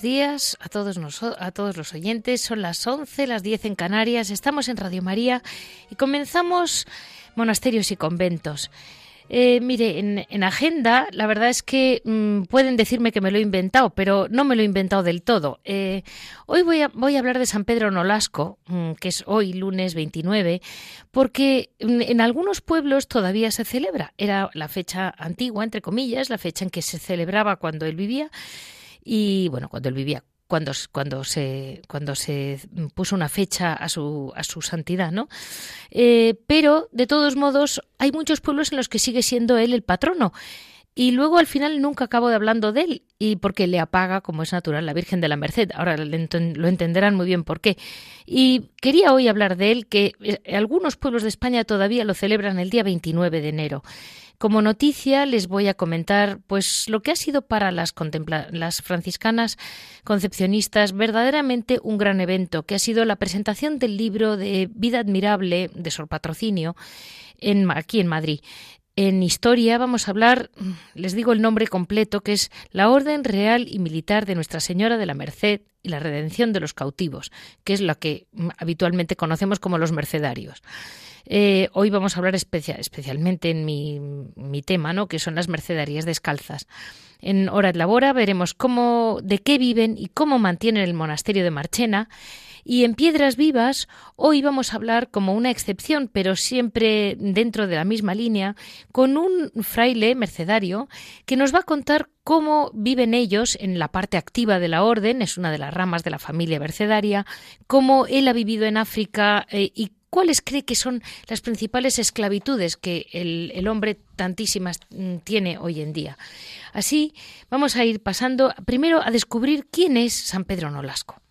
Buenos días a todos, a todos los oyentes. Son las 11, las 10 en Canarias. Estamos en Radio María y comenzamos monasterios y conventos. Eh, mire, en, agenda, la verdad es que mm, pueden decirme que me lo he inventado, pero no me lo he inventado del todo. Eh, hoy voy a, voy a hablar de San Pedro Nolasco, mm, que es hoy, lunes 29, porque mm, en algunos pueblos todavía se celebra. Era la fecha antigua, entre comillas, la fecha en que se celebraba cuando él vivía y bueno, cuando él vivía, cuando, cuando, se, cuando se puso una fecha a su, a su santidad, ¿no? Eh, pero, de todos modos, hay muchos pueblos en los que sigue siendo él el patrono. Y luego al final nunca acabo de hablando de él, y porque le apaga, como es natural, la Virgen de la Merced. Ahora lo entenderán muy bien por qué. Y quería hoy hablar de él, que eh, algunos pueblos de España todavía lo celebran el día 29 de enero. Como noticia les voy a comentar pues lo que ha sido para las, las franciscanas concepcionistas verdaderamente un gran evento, que ha sido la presentación del libro de Vida admirable de Sor Patrocinio en, aquí en Madrid. En historia vamos a hablar, les digo el nombre completo, que es la Orden Real y Militar de Nuestra Señora de la Merced y la Redención de los Cautivos, que es lo que habitualmente conocemos como los mercedarios. Eh, hoy vamos a hablar especialmente en mi, mi, tema, ¿no? que son las mercedarías descalzas. En Hora de Labora veremos cómo, de qué viven y cómo mantienen el monasterio de Marchena. Y en Piedras Vivas, hoy vamos a hablar como una excepción, pero siempre dentro de la misma línea, con un fraile mercedario que nos va a contar cómo viven ellos en la parte activa de la orden, es una de las ramas de la familia mercedaria, cómo él ha vivido en África eh, y ¿Cuáles cree que son las principales esclavitudes que el, hombre tantísimas mm, tiene hoy en día? Así vamos a ir pasando primero a descubrir quién es San Pedro Nolasco.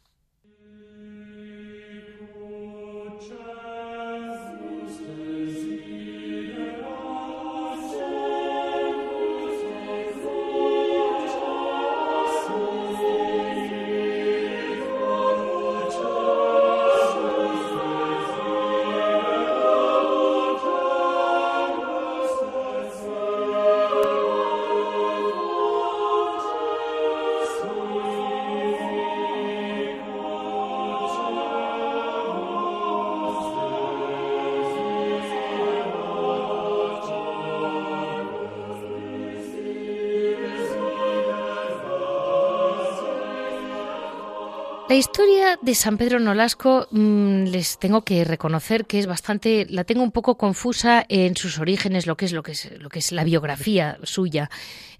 La historia de San Pedro Nolasco mm, les tengo que reconocer que es bastante, la tengo un poco confusa en sus orígenes, lo que es lo que es lo que es la biografía suya.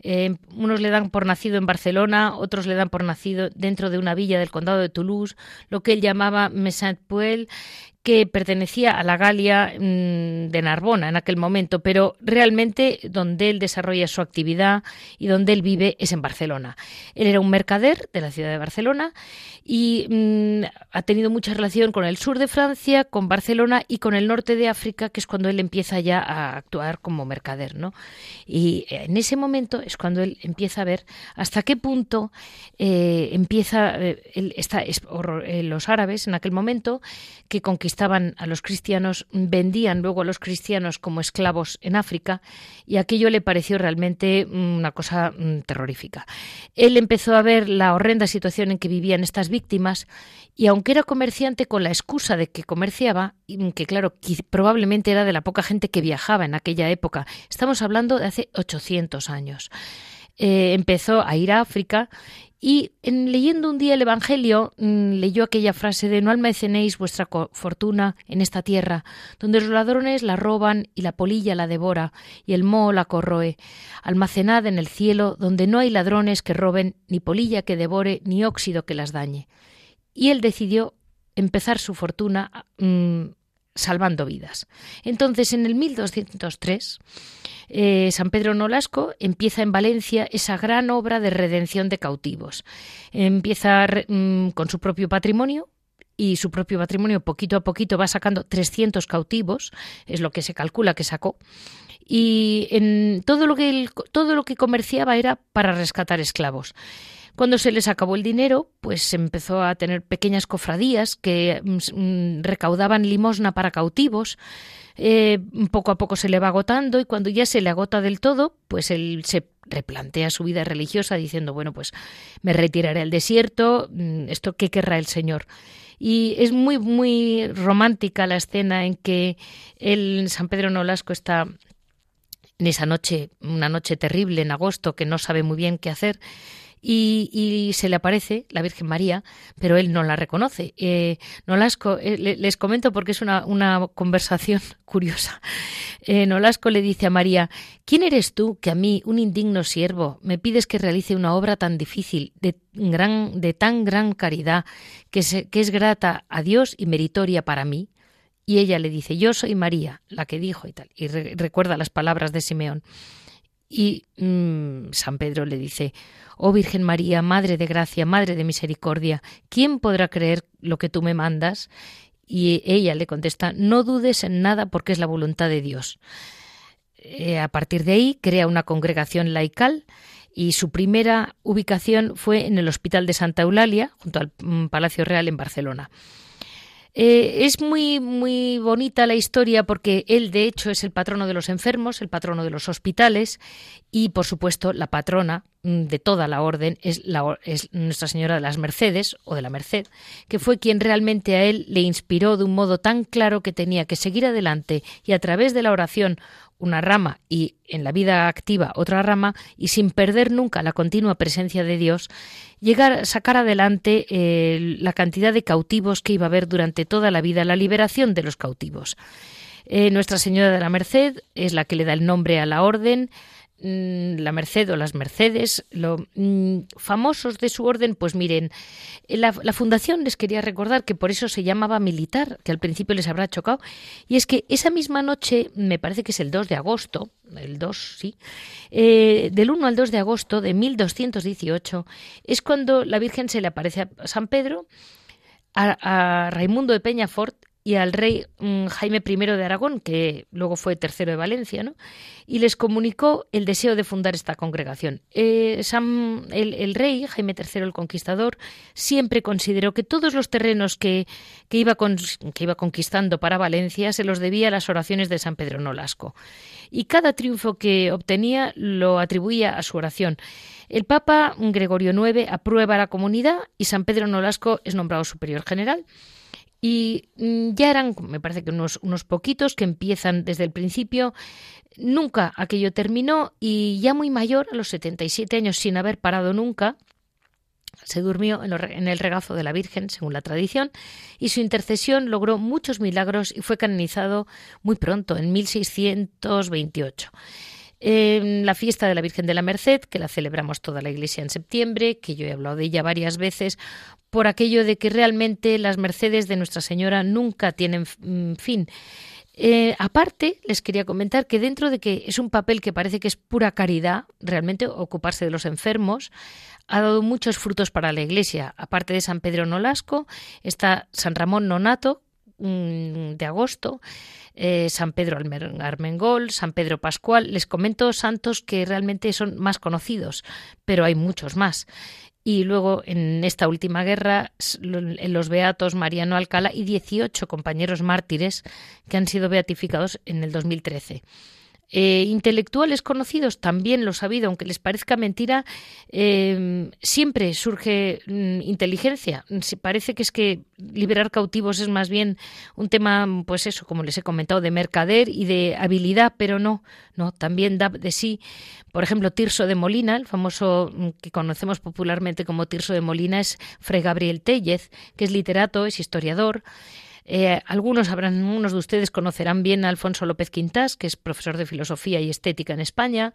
Eh, unos le dan por nacido en Barcelona, otros le dan por nacido dentro de una villa del condado de Toulouse, lo que él llamaba Mesant-Puel, que pertenecía a la Galia mm, de Narbona en aquel momento, pero realmente donde él desarrolla su actividad y donde él vive es en Barcelona. Él era un mercader de la ciudad de Barcelona y mm, ha tenido mucha relación con el sur de Francia, con Barcelona y con el norte de África, que es cuando él empieza ya a actuar como mercader, ¿no? Y en ese momento es cuando él empieza a ver hasta qué punto eh, empieza eh, eh, los árabes en aquel momento que conquistaron estaban a los cristianos, vendían luego a los cristianos como esclavos en África y aquello le pareció realmente una cosa mm, terrorífica. Él empezó a ver la horrenda situación en que vivían estas víctimas y aunque era comerciante con la excusa de que comerciaba, que claro, probablemente era de la poca gente que viajaba en aquella época, estamos hablando de hace 800 años. Eh, empezó a ir a África y en, leyendo un día el Evangelio, mm, leyó aquella frase de no almacenéis vuestra fortuna en esta tierra, donde los ladrones la roban y la polilla la devora y el moho la corroe. Almacenad en el cielo, donde no hay ladrones que roben, ni polilla que devore, ni óxido que las dañe. Y él decidió empezar su fortuna mm, salvando vidas. Entonces, en el 1203, eh, San Pedro Nolasco empieza en Valencia esa gran obra de redención de cautivos. Empieza mm, con su propio patrimonio, y su propio patrimonio poquito a poquito va sacando 300 cautivos, es lo que se calcula que sacó. Y en todo lo que todo lo que comerciaba era para rescatar esclavos. Cuando se les acabó el dinero, pues empezó a tener pequeñas cofradías que mm, mm, recaudaban limosna para cautivos. Eh, poco a poco se le va agotando y cuando ya se le agota del todo, pues él se replantea su vida religiosa diciendo, bueno, pues me retiraré al desierto, mm, esto qué querrá el Señor. Y es muy, muy romántica la escena en que el San Pedro Nolasco está en esa noche, una noche terrible en agosto, que no sabe muy bien qué hacer, y, se le aparece la Virgen María, pero él no la reconoce. Eh, Nolasco, eh, les comento porque es una, conversación curiosa. Eh, Nolasco le dice a María, ¿quién eres tú que a mí, un indigno siervo, me pides que realice una obra tan difícil, de, gran, de tan gran caridad, que, que es grata a Dios y meritoria para mí? Y ella le dice, yo soy María, la que dijo y tal. Y recuerda las palabras de Simeón. Y mm, San Pedro le dice, Oh Virgen María, Madre de Gracia, Madre de Misericordia, ¿quién podrá creer lo que tú me mandas? Y ella le contesta, no dudes en nada porque es la voluntad de Dios. Eh, a partir de ahí crea una congregación laical y su primera ubicación fue en el Hospital de Santa Eulalia, junto al mm, Palacio Real en Barcelona. Eh, es muy, muy bonita la historia porque él, de hecho, es el patrono de los enfermos, el patrono de los hospitales y, por supuesto, la patrona mm, de toda la orden es, la, es Nuestra Señora de las Mercedes o de la Merced, que fue quien realmente a él le inspiró de un modo tan claro que tenía que seguir adelante y a través de la oración una rama y en la vida activa otra rama y sin perder nunca la continua presencia de Dios, llegar sacar adelante eh, la cantidad de cautivos que iba a haber durante toda la vida, la liberación de los cautivos. Eh, Nuestra Señora de la Merced es la que le da el nombre a la orden, la Merced o las Mercedes, lo, mm, famosos de su orden, pues miren, la, la, fundación les quería recordar que por eso se llamaba militar, que al principio les habrá chocado, y es que esa misma noche, me parece que es el 2 de agosto, el 2, sí, eh, del 1 al 2 de agosto de 1218, es cuando la Virgen se le aparece a San Pedro, a, a Raimundo de Peñafort y al rey mm, Jaime I de Aragón, que luego fue tercero de Valencia, ¿no? y les comunicó el deseo de fundar esta congregación. Eh, el, rey Jaime III el Conquistador siempre consideró que todos los terrenos que, que, iba que iba conquistando para Valencia se los debía a las oraciones de San Pedro Nolasco, y cada triunfo que obtenía lo atribuía a su oración. El Papa Gregorio IX aprueba la comunidad y San Pedro Nolasco es nombrado superior general. Y mm, ya eran, me parece que unos, unos poquitos que empiezan desde el principio. Nunca aquello terminó y ya muy mayor, a los 77 años, sin haber parado nunca, se durmió en, el regazo de la Virgen, según la tradición, y su intercesión logró muchos milagros y fue canonizado muy pronto, en 1628 la fiesta de la Virgen de la Merced, que la celebramos toda la Iglesia en septiembre, que yo he hablado de ella varias veces, por aquello de que realmente las mercedes de Nuestra Señora nunca tienen mm, fin. Eh, aparte, les quería comentar que dentro de que es un papel que parece que es pura caridad, realmente ocuparse de los enfermos, ha dado muchos frutos para la Iglesia. Aparte de San Pedro Nolasco, está San Ramón Nonato, de agosto, eh, San Pedro Armengol, San Pedro Pascual. Les comento santos que realmente son más conocidos, pero hay muchos más. Y luego en esta última guerra, los beatos Mariano Alcala y 18 compañeros mártires que han sido beatificados en el 2013. Eh, intelectuales conocidos también lo ha habido, aunque les parezca mentira, em, siempre surge mm, inteligencia. parece que es que liberar cautivos es más bien un tema, pues eso, como les he comentado, de mercader y de habilidad, pero no, no, también da de sí. Por ejemplo, Tirso de Molina, el famoso mm, que conocemos popularmente como Tirso de Molina, es Fray Gabriel Tellez, que es literato, es historiador. Eh, algunos habrán, unos de ustedes conocerán bien a Alfonso López Quintás, que es profesor de filosofía y estética en España.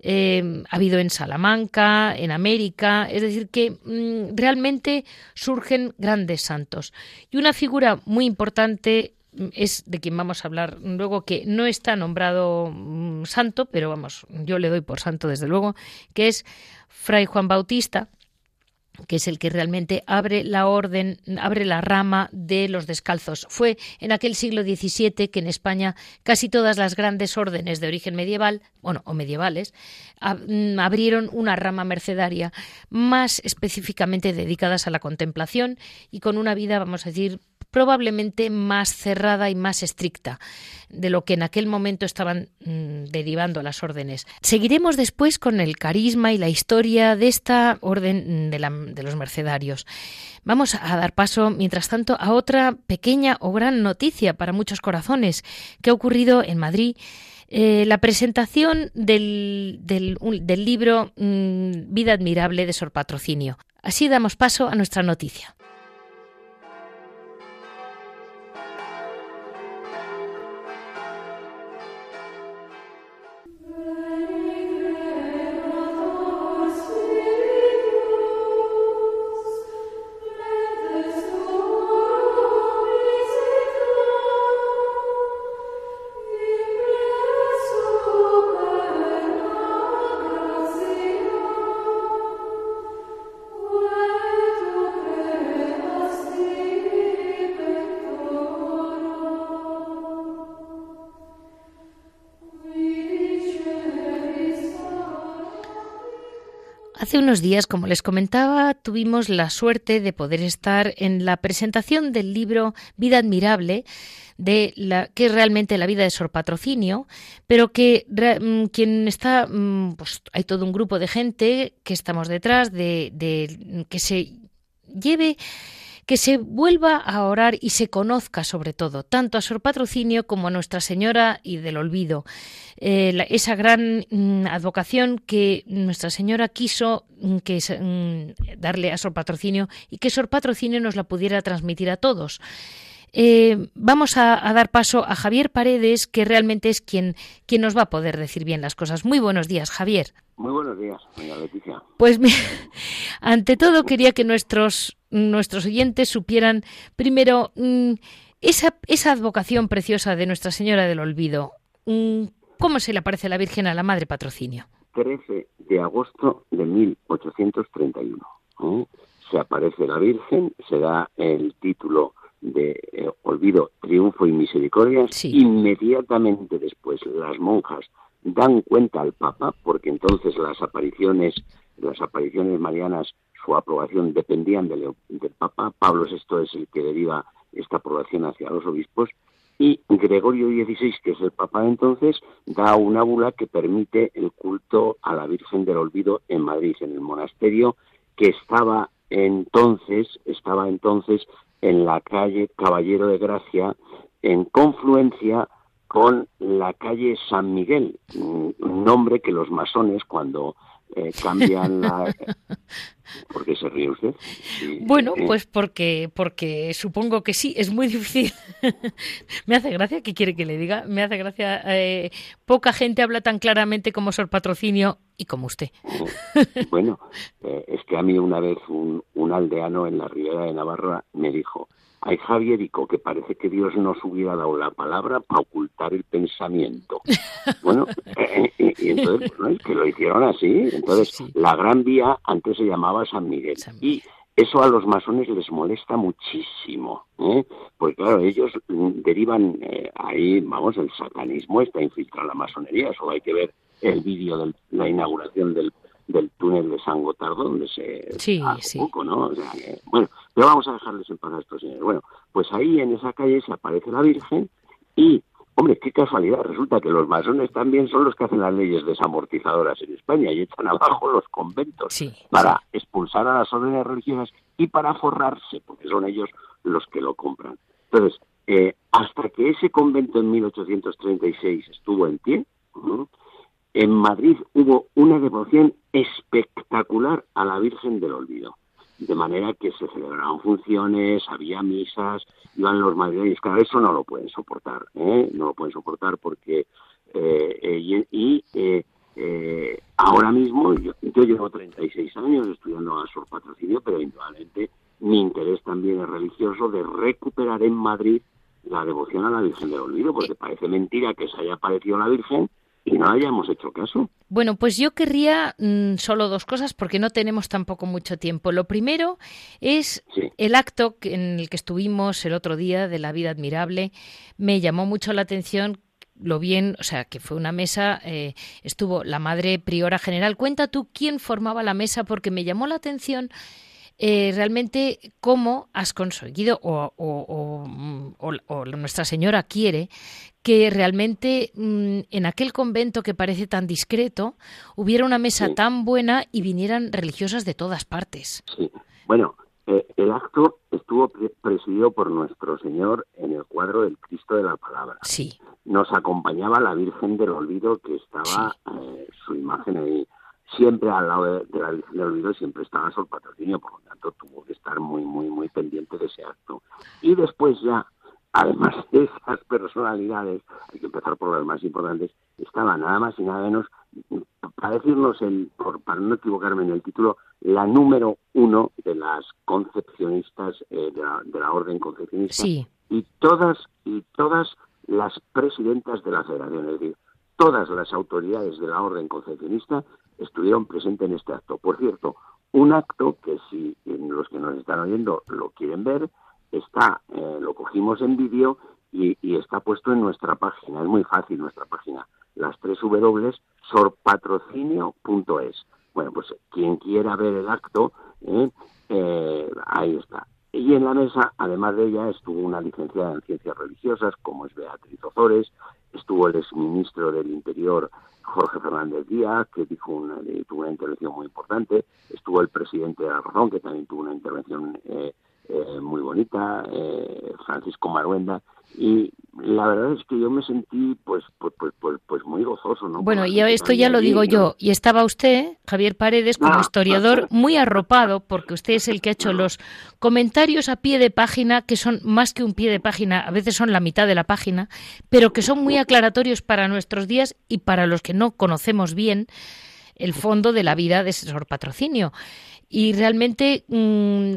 Eh, ha habido en Salamanca, en América, es decir, que mm, realmente surgen grandes santos. Y una figura muy importante es de quien vamos a hablar luego, que no está nombrado mm, santo, pero vamos, yo le doy por santo desde luego, que es Fray Juan Bautista, que es el que realmente abre la orden, abre la rama de los descalzos. Fue en aquel siglo XVII que en España casi todas las grandes órdenes de origen medieval, bueno, o medievales, mm, abrieron una rama mercedaria más específicamente dedicadas a la contemplación y con una vida, vamos a decir, probablemente más cerrada y más estricta de lo que en aquel momento estaban mm, derivando las órdenes. Seguiremos después con el carisma y la historia de esta orden de, de los mercedarios. Vamos a dar paso, mientras tanto, a otra pequeña o gran noticia para muchos corazones que ha ocurrido en Madrid. Eh, la presentación del libro mm, Vida Admirable de Sor Patrocinio. Así damos paso a nuestra noticia. Hace unos días, como les comentaba, tuvimos la suerte de poder estar en la presentación del libro Vida Admirable, de la, que es realmente la vida de Sor Patrocinio, pero que mm, quien está, mm, pues hay todo un grupo de gente que estamos detrás de, de que se lleve que se vuelva a orar y se conozca sobre todo, tanto a Sor Patrocinio como a Nuestra Señora y del Olvido. Eh, esa gran mm, advocación que Nuestra Señora quiso mm, que, mm, darle a Sor Patrocinio y que Sor Patrocinio nos la pudiera transmitir a todos. Eh, vamos a, dar paso a Javier Paredes, que realmente es quien, quien nos va a poder decir bien las cosas. Muy buenos días, Javier. Muy buenos días, doña Leticia. Pues ante todo quería que nuestros, nuestros oyentes supieran primero mm, esa, esa advocación preciosa de Nuestra Señora del Olvido. Mm, ¿Cómo se le aparece la Virgen a la Madre Patrocinio? 13 de agosto de 1831. ¿eh? Se aparece la Virgen, se da el título de eh, olvido, triunfo y misericordia, inmediatamente después las monjas dan cuenta al Papa, porque entonces las apariciones, las apariciones marianas, su aprobación dependían del, Papa, Pablo VI es el que deriva esta aprobación hacia los obispos, y Gregorio XVI, que es el Papa entonces, da una bula que permite el culto a la Virgen del Olvido en Madrid, en el monasterio que estaba entonces, estaba entonces en la calle Caballero de Gracia, en confluencia con la calle San Miguel, un nombre que los masones cuando eh, cambian la... ¿Por qué se ríe usted? bueno, pues porque, porque supongo que sí, es muy difícil. me hace gracia, ¿qué quiere que le diga? Me hace gracia, eh, poca gente habla tan claramente como Sor Patrocinio y como usted. bueno, eh, es que a mí una vez un, un aldeano en la Ribera de Navarra me dijo, hay Javierico que parece que Dios nos hubiera dado la palabra para ocultar el pensamiento. Bueno, eh, eh, y entonces, pues, que lo hicieron así. Entonces, la Gran Vía antes se llamaba San Miguel. Y eso a los masones les molesta muchísimo, ¿eh? Pues claro, ellos derivan ahí, vamos, el satanismo está infiltrado en la masonería. Solo hay que ver el vídeo de la inauguración del del túnel de San Gotardo, donde se... Sí, sí. Poco, ¿no? O sea, bueno, pero vamos a dejarles en paz a estos señores. Bueno, pues ahí en esa calle se aparece la Virgen y, hombre, qué casualidad, resulta que los masones también son los que hacen las leyes desamortizadoras en España y echan abajo los conventos para expulsar a las órdenes religiosas y para forrarse, porque son ellos los que lo compran. Entonces, eh, hasta que ese convento en 1836 estuvo en pie, en Madrid hubo una devoción espectacular a la Virgen del Olvido. De manera que se celebraban funciones, había misas, iban los madrileños. Claro, eso no lo pueden soportar, ¿eh? no lo pueden soportar porque. Eh, eh, y ahora mismo, yo, yo, llevo 36 años estudiando a Sor Patrocinio, pero indudablemente mi interés también es religioso de recuperar en Madrid la devoción a la Virgen del Olvido, porque parece mentira que se haya aparecido la Virgen y no hayamos hecho caso. Bueno, pues yo querría mm, solo dos cosas porque no tenemos tampoco mucho tiempo. Lo primero es el acto en el que estuvimos el otro día de la vida admirable. Me llamó mucho la atención lo bien, o sea, que fue una mesa, eh, estuvo la madre priora general. Cuenta tú quién formaba la mesa porque me llamó la atención eh, realmente cómo has conseguido o, o, Nuestra Señora quiere que realmente mm, en aquel convento que parece tan discreto hubiera una mesa tan buena y vinieran religiosas de todas partes. Sí, bueno, eh, el acto estuvo presidido por nuestro Señor en el cuadro del Cristo de la Palabra. Sí. Nos acompañaba la Virgen del Olvido, que estaba eh, su imagen ahí. Siempre al lado de, la Virgen del Olvido siempre estaba Sol Patrocinio, por lo tanto tuvo que estar muy, muy, muy pendiente de ese acto. Y después ya, además de esas personalidades, hay que empezar por las más importantes, estaba nada más y nada menos, para decirnos, el, por, para no equivocarme en el título, la número uno de las concepcionistas eh, de, la, orden concepcionista y todas y todas las presidentas de la federación, es decir, todas las autoridades de la orden concepcionista estuvieron presentes en este acto. Por cierto, un acto que si los que nos están oyendo lo quieren ver, está, eh, lo cogimos en vídeo y, y, está puesto en nuestra página. Es muy fácil nuestra página, las tres W, sorpatrocinio.es. Bueno, pues quien quiera ver el acto, ¿eh? Eh, ahí está. Y en la mesa, además de ella, estuvo una licenciada en ciencias religiosas, como es Beatriz Ozores, estuvo el exministro del Interior, Jorge Fernández Díaz, que dijo una, tuvo una intervención muy importante, estuvo el presidente de la Razón, que también tuvo una intervención eh, muy bonita, Francisco Maruenda, y la verdad es que yo me sentí pues pues pues pues, pues muy gozoso no bueno y esto ya lo digo yo y estaba usted Javier Paredes como ah, historiador muy arropado porque usted es el que ha hecho los comentarios a pie de página que son más que un pie de página a veces son la mitad de la página pero que son muy aclaratorios para nuestros días y para los que no conocemos bien el fondo de la vida de ese patrocinio y realmente mm,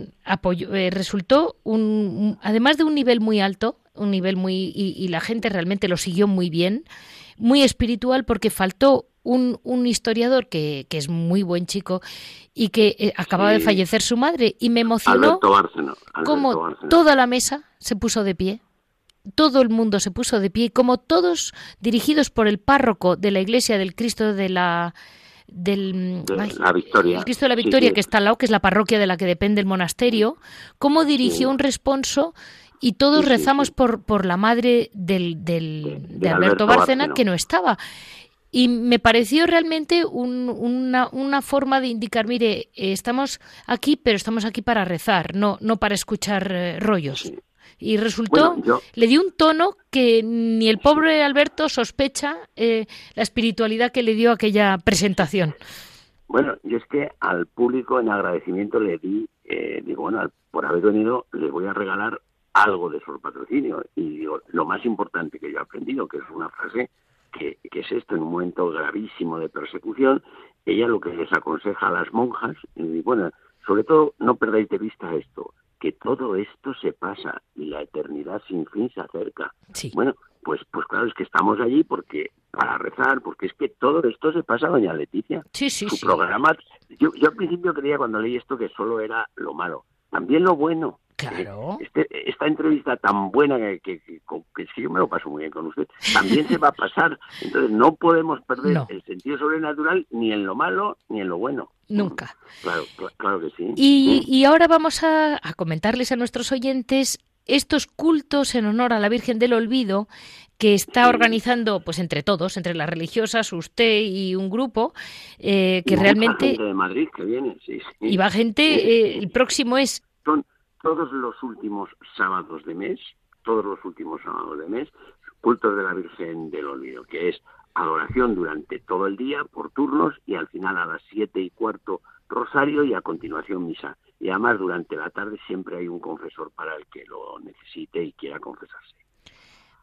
eh, resultó un, además de un nivel muy alto un nivel muy y, la gente realmente lo siguió muy bien, muy espiritual porque faltó un, un historiador que, que, es muy buen chico y que eh, acababa de fallecer su madre y me emocionó como toda la mesa se puso de pie. Todo el mundo se puso de pie, como todos dirigidos por el párroco de la iglesia del Cristo de la del la Victoria. El Cristo de la Victoria que está al lado, que es la parroquia de la que depende el monasterio, cómo dirigió un responso y todos rezamos Por, por la madre del, del, de, Alberto, Bárcena, que no estaba. Y me pareció realmente una, una, forma de indicar, mire, estamos aquí, pero estamos aquí para rezar, no, no para escuchar eh, rollos. Y resultó, le dio un tono que ni el pobre Alberto sospecha eh, la espiritualidad que le dio aquella presentación. Bueno, yo es que al público en agradecimiento le di, eh, digo, bueno, por haber venido le voy a regalar algo de su patrocinio. Y digo, lo más importante que yo he aprendido, que es una frase que, es esto, en un momento gravísimo de persecución, ella lo que les aconseja a las monjas, y bueno, sobre todo no perdáis de vista esto, que todo esto se pasa y la eternidad sin fin se acerca. Bueno, pues, pues claro, es que estamos allí porque para rezar, porque es que todo esto se pasa, doña Leticia. Sí, sí, Su programa, yo, yo al principio creía cuando leí esto que solo era lo malo, también lo bueno. Claro. Este, esta entrevista tan buena que, que, que, yo me lo paso muy bien con usted, también se va a pasar. Entonces no podemos perder el sentido sobrenatural ni en lo malo ni en lo bueno. Nunca. Claro, claro que sí. Y, y ahora vamos a, a comentarles a nuestros oyentes estos cultos en honor a la Virgen del Olvido que está organizando, pues entre todos, entre las religiosas, usted y un grupo, eh, que realmente... Gente de Madrid que viene, sí, Y va gente, eh, el próximo es todos los últimos sábados de mes, todos los últimos sábados de mes, cultos de la Virgen del Olvido, que es adoración durante todo el día por turnos y al final a las siete y cuarto rosario y a continuación misa. Y además durante la tarde siempre hay un confesor para el que lo necesite y quiera confesarse.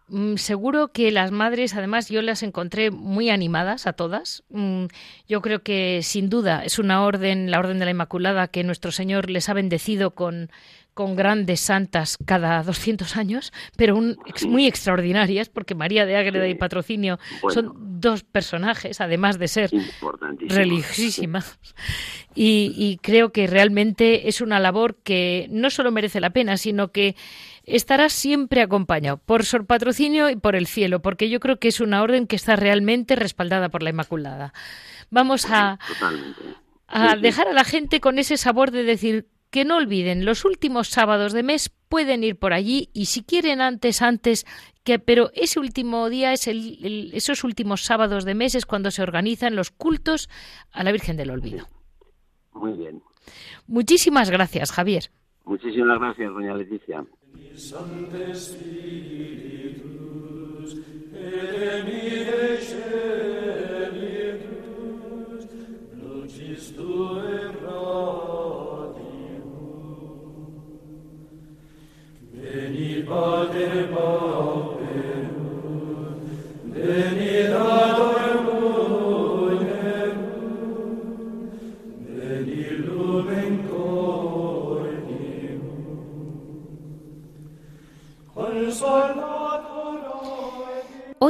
Mm, seguro que las madres, además, yo las encontré muy animadas a todas. Mm, yo creo que sin duda es una orden, la orden de la Inmaculada, que nuestro Señor les ha bendecido con, con grandes santas cada 200 años, pero muy extraordinarias, porque María de Ágreda y Patrocinio son dos personajes, además de ser religiosísimas. Y, y creo que realmente es una labor que no solo merece la pena, sino que estará siempre acompañado por Sor Patrocinio y por el cielo, porque yo creo que es una orden que está realmente respaldada por la Inmaculada. Vamos a, a dejar a la gente con ese sabor de decir que no olviden, los últimos sábados de mes pueden ir por allí y si quieren antes, antes, que, pero ese último día, es el, esos últimos sábados de mes es cuando se organizan los cultos a la Virgen del Olvido. Muy bien. Muchísimas gracias, Javier. Muchísimas gracias, doña Leticia. Veni Pater Pauperum, veni Dator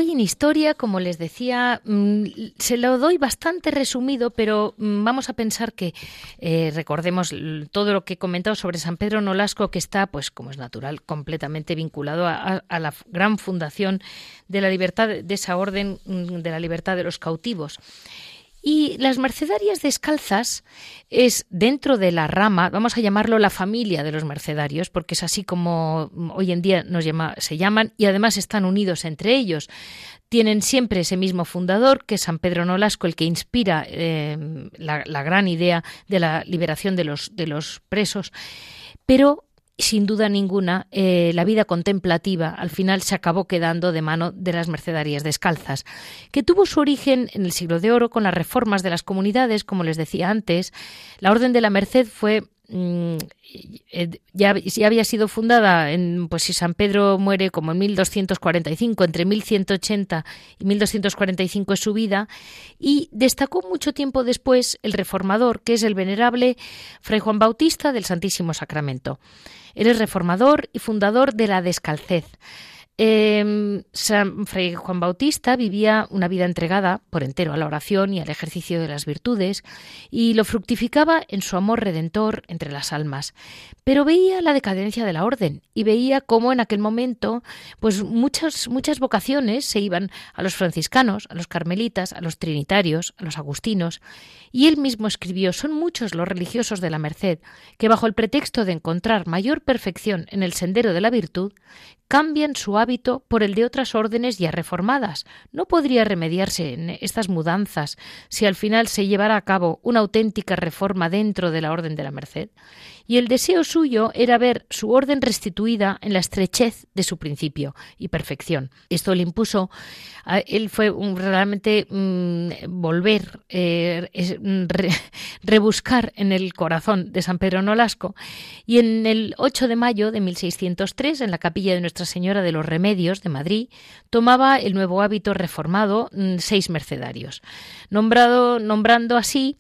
Hoy en historia, como les decía, mm, se lo doy bastante resumido, pero mm, vamos a pensar que eh, recordemos todo lo que he comentado sobre San Pedro Nolasco, que está, pues como es natural, completamente vinculado a, la gran fundación de la libertad de esa orden mm, de la libertad de los cautivos. Y las mercedarias descalzas es dentro de la rama, vamos a llamarlo la familia de los mercedarios, porque es así como hoy en día nos se llaman y además están unidos entre ellos. Tienen siempre ese mismo fundador, que es San Pedro Nolasco, el que inspira eh, la, la, gran idea de la liberación de los, de los presos. Pero sin duda ninguna, eh, la vida contemplativa al final se acabó quedando de mano de las mercedarias descalzas, que tuvo su origen en el siglo de oro con las reformas de las comunidades, como les decía antes. La Orden de la Merced fue ya, ya, había sido fundada en pues si San Pedro muere como en 1245 entre 1180 y 1245 es su vida y destacó mucho tiempo después el reformador que es el venerable Fray Juan Bautista del Santísimo Sacramento Eres reformador y fundador de la Descalcez. Eh, San Juan Bautista vivía una vida entregada por entero a la oración y al ejercicio de las virtudes y lo fructificaba en su amor redentor entre las almas. Pero veía la decadencia de la orden y veía cómo en aquel momento pues muchas muchas vocaciones se iban a los franciscanos, a los carmelitas, a los trinitarios, a los agustinos y él mismo escribió son muchos los religiosos de la Merced que bajo el pretexto de encontrar mayor perfección en el sendero de la virtud cambian su hábito por el de otras órdenes ya reformadas. ¿No podría remediarse en estas mudanzas si al final se llevara a cabo una auténtica reforma dentro de la Orden de la Merced? Y el deseo suyo era ver su orden restituida en la estrechez de su principio y perfección. Esto le impuso, él fue realmente mm, volver, eh, rebuscar en el corazón de San Pedro Nolasco y en el 8 de mayo de 1603, en la capilla de Nuestra Señora de los Remedios de Madrid, tomaba el nuevo hábito reformado mm, seis mercedarios, nombrado, nombrando así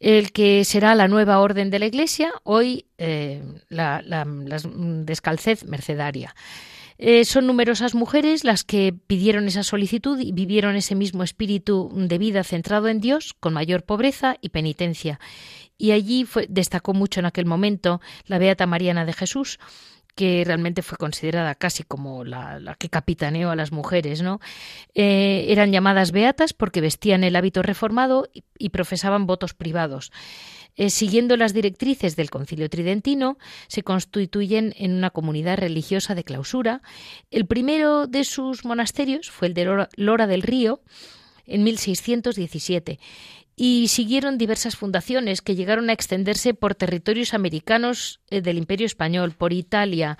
el que será la nueva orden de la Iglesia, hoy eh, la, descalcez mercedaria. Eh, son numerosas mujeres las que pidieron esa solicitud y vivieron ese mismo espíritu de vida centrado en Dios, con mayor pobreza y penitencia. Y allí destacó mucho en aquel momento la Beata Mariana de Jesús, que realmente fue considerada casi como la, que capitaneó a las mujeres, ¿no? Eh, eran llamadas beatas porque vestían el hábito reformado y, profesaban votos privados. Eh, siguiendo las directrices del Concilio Tridentino, se constituyen en una comunidad religiosa de clausura. El primero de sus monasterios fue el de Lora del Río, en 1617 y siguieron diversas fundaciones que llegaron a extenderse por territorios americanos eh, del Imperio Español, por Italia,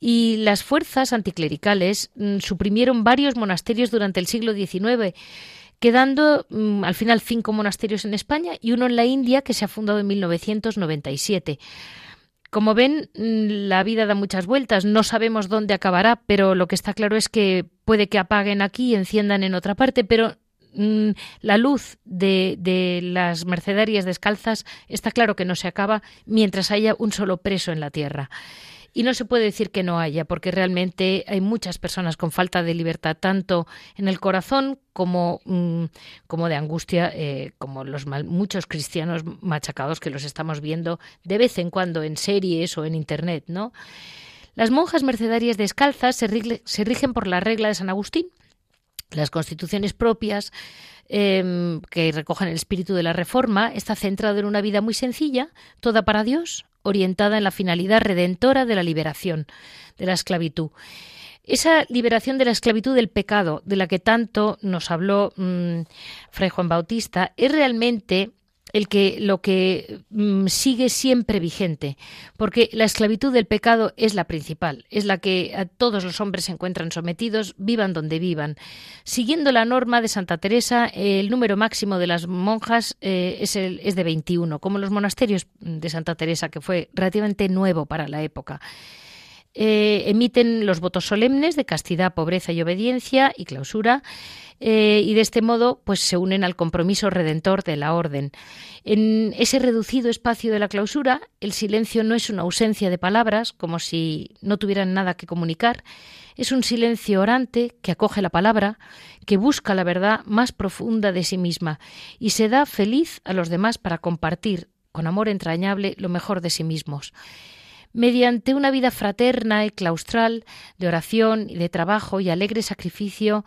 y las fuerzas anticlericales mm, suprimieron varios monasterios durante el siglo XIX, quedando mm, al final cinco monasterios en España y uno en la India que se ha fundado en 1997. Como ven, mm, la vida da muchas vueltas, no sabemos dónde acabará, pero lo que está claro es que puede que apaguen aquí y enciendan en otra parte, pero mm, la luz de, las mercedarias descalzas está claro que no se acaba mientras haya un solo preso en la tierra. Y no se puede decir que no haya, porque realmente hay muchas personas con falta de libertad, tanto en el corazón como, mm, como de angustia, eh, como los muchos cristianos machacados que los estamos viendo de vez en cuando en series o en Internet, ¿no? Las monjas mercedarias descalzas se, rigen por la regla de San Agustín, las constituciones propias em, que recogen el espíritu de la Reforma está centrado en una vida muy sencilla, toda para Dios, orientada en la finalidad redentora de la liberación de la esclavitud. Esa liberación de la esclavitud del pecado, de la que tanto nos habló mm, Fray Juan Bautista, es realmente el que lo que mm, sigue siempre vigente, porque la esclavitud del pecado es la principal, es la que a todos los hombres se encuentran sometidos, vivan donde vivan. Siguiendo la norma de Santa Teresa, el número máximo de las monjas eh, es, el, es de 21, como los monasterios de Santa Teresa, que fue relativamente nuevo para la época. Eh, emiten los votos solemnes de castidad, pobreza y obediencia y clausura, eh, y de este modo pues se unen al compromiso redentor de la orden. En ese reducido espacio de la clausura, el silencio no es una ausencia de palabras, como si no tuvieran nada que comunicar, es un silencio orante que acoge la palabra, que busca la verdad más profunda de sí misma y se da feliz a los demás para compartir con amor entrañable lo mejor de sí mismos mediante una vida fraterna y claustral de oración y de trabajo y alegre sacrificio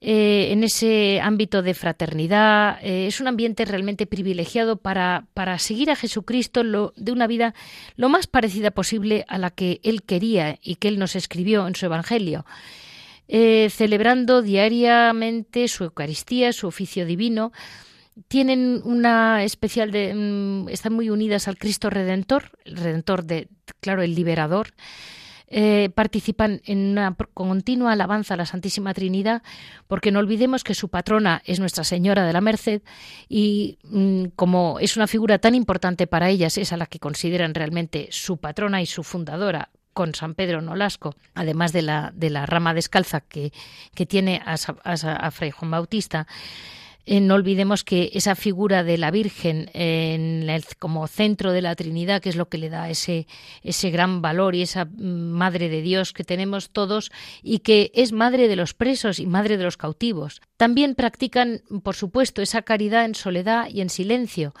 eh, en ese ámbito de fraternidad. Eh, es un ambiente realmente privilegiado para, para seguir a Jesucristo lo, de una vida lo más parecida posible a la que Él quería y que Él nos escribió en su Evangelio. Eh, celebrando diariamente su Eucaristía, su oficio divino, tienen una especial de mm, están muy unidas al Cristo Redentor, el Redentor de claro el liberador. Eh, participan en una continua alabanza a la Santísima Trinidad, porque no olvidemos que su patrona es Nuestra Señora de la Merced y mm, como es una figura tan importante para ellas, es a la que consideran realmente su patrona y su fundadora, con San Pedro Nolasco, además de la, de la rama descalza que, que tiene a, a Fray Juan Bautista, eh, no olvidemos que esa figura de la Virgen en como centro de la Trinidad, que es lo que le da ese, ese gran valor y esa mm, Madre de Dios que tenemos todos y que es Madre de los presos y Madre de los cautivos. También practican, por supuesto, esa caridad en soledad y en silencio.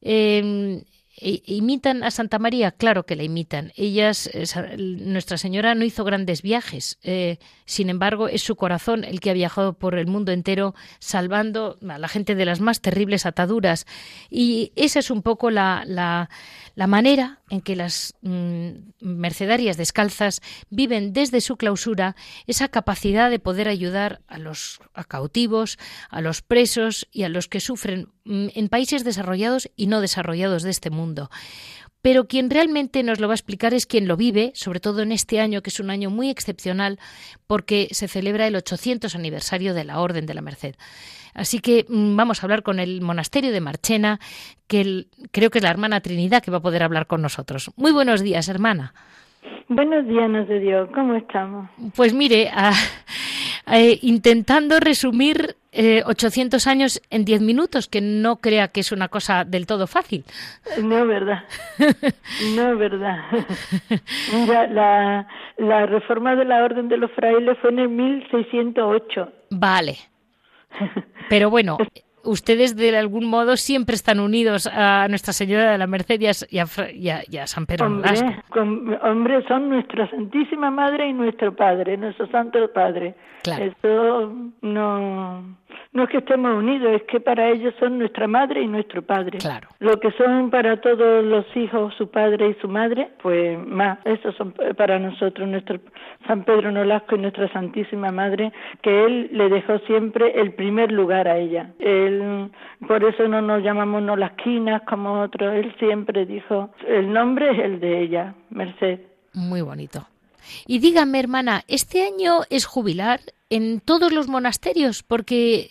Em, e, ¿Imitan a Santa María? Claro que la imitan. Ellas, Nuestra Señora no hizo grandes viajes, eh, sin embargo es su corazón el que ha viajado por el mundo entero salvando a la gente de las más terribles ataduras. Y esa es un poco la, la, la manera en que las mm, mercedarias descalzas viven desde su clausura esa capacidad de poder ayudar a los cautivos, a los presos y a los que sufren en países desarrollados y no desarrollados de este mundo. Pero quien realmente nos lo va a explicar es quien lo vive, sobre todo en este año, que es un año muy excepcional porque se celebra el 800 aniversario de la Orden de la Merced. Así que mm, vamos a hablar con el monasterio de Marchena, que creo que es la hermana Trinidad que va a poder hablar con nosotros. Muy buenos días, hermana. Buenos días, nos de Dios. ¿Cómo estamos? Pues mire, intentando resumir 800 eh, años en 10 minutos, que no crea que es una cosa del todo fácil. No es verdad. No es verdad. Mira, la, la reforma de la Orden de los Frailes fue en el 1608. Vale. Pero bueno, ustedes de algún modo siempre están unidos a Nuestra Señora de la Merced y a, San Pedro hombre, hombre, son nuestra Santísima Madre y nuestro Padre, nuestro Santo Padre. Claro. Eso no no es que estemos unidos, es que para ellos son nuestra madre y nuestro padre. Claro. Lo que son para todos los hijos su padre y su madre, pues más, esos son para nosotros nuestro San Pedro Nolasco y nuestra Santísima Madre, que él le dejó siempre el primer lugar a ella. Él, por eso no nos llamamos Nolasquinas como otros, él siempre dijo, el nombre es el de ella, Merced. Muy bonito. Y dígame, hermana, ¿este año es jubilar en todos los monasterios? Porque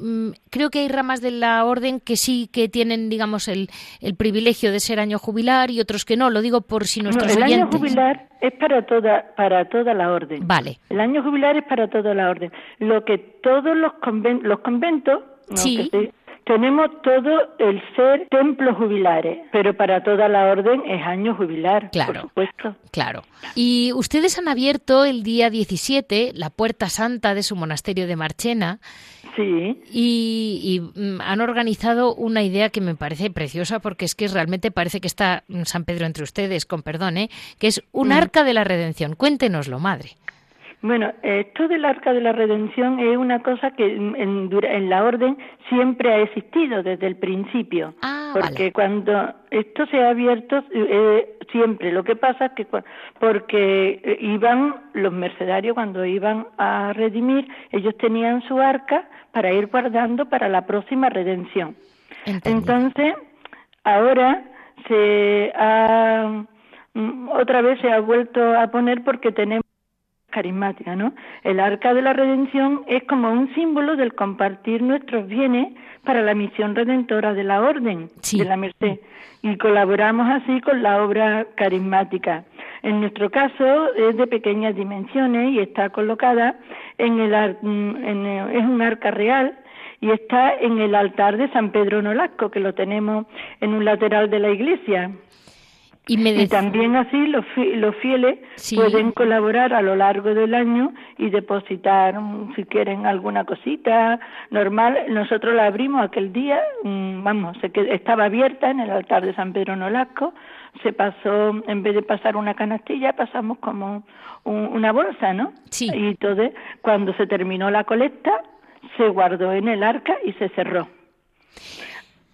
mm, creo que hay ramas de la orden que sí que tienen, digamos, el, el privilegio de ser año jubilar y otros que no. Lo digo por si nuestros no, el año jubilar es para toda, para toda la orden. Vale. El año jubilar es para toda la orden. Lo que todos los, los conventos Sí. Tenemos todo el ser templos jubilares, pero para toda la orden es año jubilar, claro, por supuesto. Claro. Y ustedes han abierto el día 17 la puerta santa de su monasterio de Marchena. Sí. Y, mm, han organizado una idea que me parece preciosa porque es que realmente parece que está San Pedro entre ustedes, con perdón, ¿eh? que es un mm. arca de la redención. Cuéntenoslo, madre. Bueno, esto del arca de la redención es una cosa que en, la orden siempre ha existido desde el principio, ah, porque cuando esto se ha abierto eh, siempre, lo que pasa es que porque eh, iban los mercenarios cuando iban a redimir, ellos tenían su arca para ir guardando para la próxima redención. Entonces, ahora se ha mm, otra vez se ha vuelto a poner porque tenemos carismática, ¿no? El arca de la redención es como un símbolo del compartir nuestros bienes para la misión redentora de la orden de la merced y colaboramos así con la obra carismática. En nuestro caso es de pequeñas dimensiones y está colocada en el mm, en, es un arca real y está en el altar de San Pedro Nolasco que lo tenemos en un lateral de la iglesia. Y, también así los, los fieles pueden colaborar a lo largo del año y depositar, mm, si quieren, alguna cosita normal. Nosotros la abrimos aquel día, mm, vamos, se estaba abierta en el altar de San Pedro Nolasco. Se pasó, en vez de pasar una canastilla, pasamos como una bolsa, ¿no? Sí. Y entonces, cuando se terminó la colecta, se guardó en el arca y se cerró.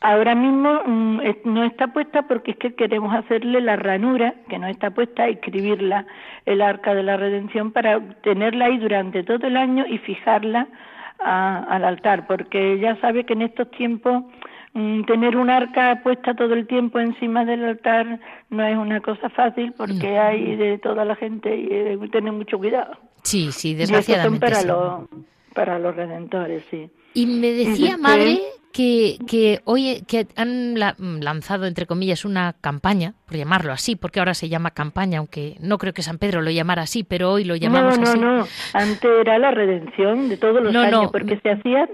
Ahora mismo mm, no está puesta porque es que queremos hacerle la ranura, que no está puesta, escribirla, el arca de la redención, para tenerla ahí durante todo el año y fijarla al altar, porque ya sabe que en estos tiempos mm, tener un arca puesta todo el tiempo encima del altar no es una cosa fácil porque hay de toda la gente y hay que tener mucho cuidado. Sí, sí, desgraciadamente. para, los, para los redentores, sí. Y me decía, madre, que, que hoy que han lanzado, entre comillas, una campaña, por llamarlo así, porque ahora se llama campaña, aunque no creo que San Pedro lo llamara así, pero hoy lo llamamos así. No, no, no, antes era la redención de todos los años, porque se hacía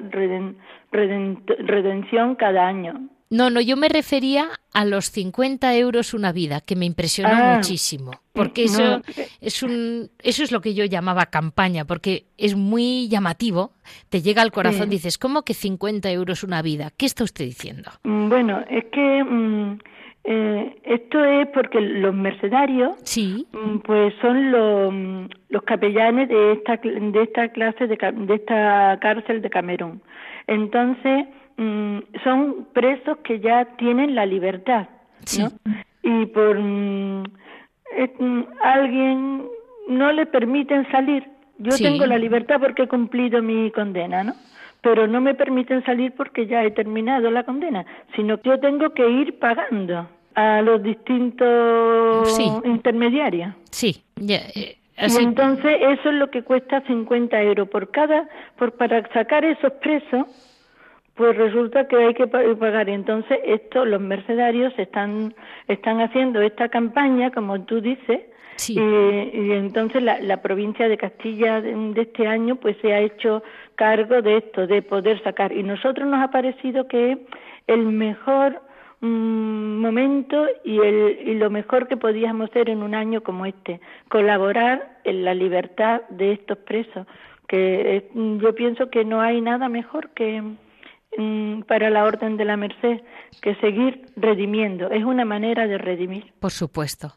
redención cada año. No, no, yo me refería a los 50 euros una vida, que me impresionó ah, muchísimo, porque eso es un, eso es lo que yo llamaba campaña, porque es muy llamativo, te llega al corazón, dices, ¿cómo que 50 euros una vida? ¿Qué está usted diciendo? Mm, bueno, es que mm, eh, esto es porque los mercenarios, sí. Mm, pues son los, los capellanes de esta, de esta clase de, de esta cárcel de Camerún. Entonces Mm, son presos que ya tienen la libertad, ¿no? Y por mm, mm, alguien no le permiten salir. Yo tengo la libertad porque he cumplido mi condena, ¿no? Pero no me permiten salir porque ya he terminado la condena, sino que yo tengo que ir pagando a los distintos intermediarios. Sí, eh, Y entonces eso es lo que cuesta 50 euros por cada, por para sacar esos presos pues resulta que hay que pagar. Entonces, esto, los mercenarios están, están haciendo esta campaña, como tú dices, y, entonces la, provincia de Castilla de, este año pues se ha hecho cargo de esto, de poder sacar. Y nosotros nos ha parecido que el mejor mm, momento y, el, y lo mejor que podíamos hacer en un año como este, colaborar en la libertad de estos presos, que yo pienso que no hay nada mejor que para la Orden de la Merced que seguir redimiendo. Es una manera de redimir. Por supuesto.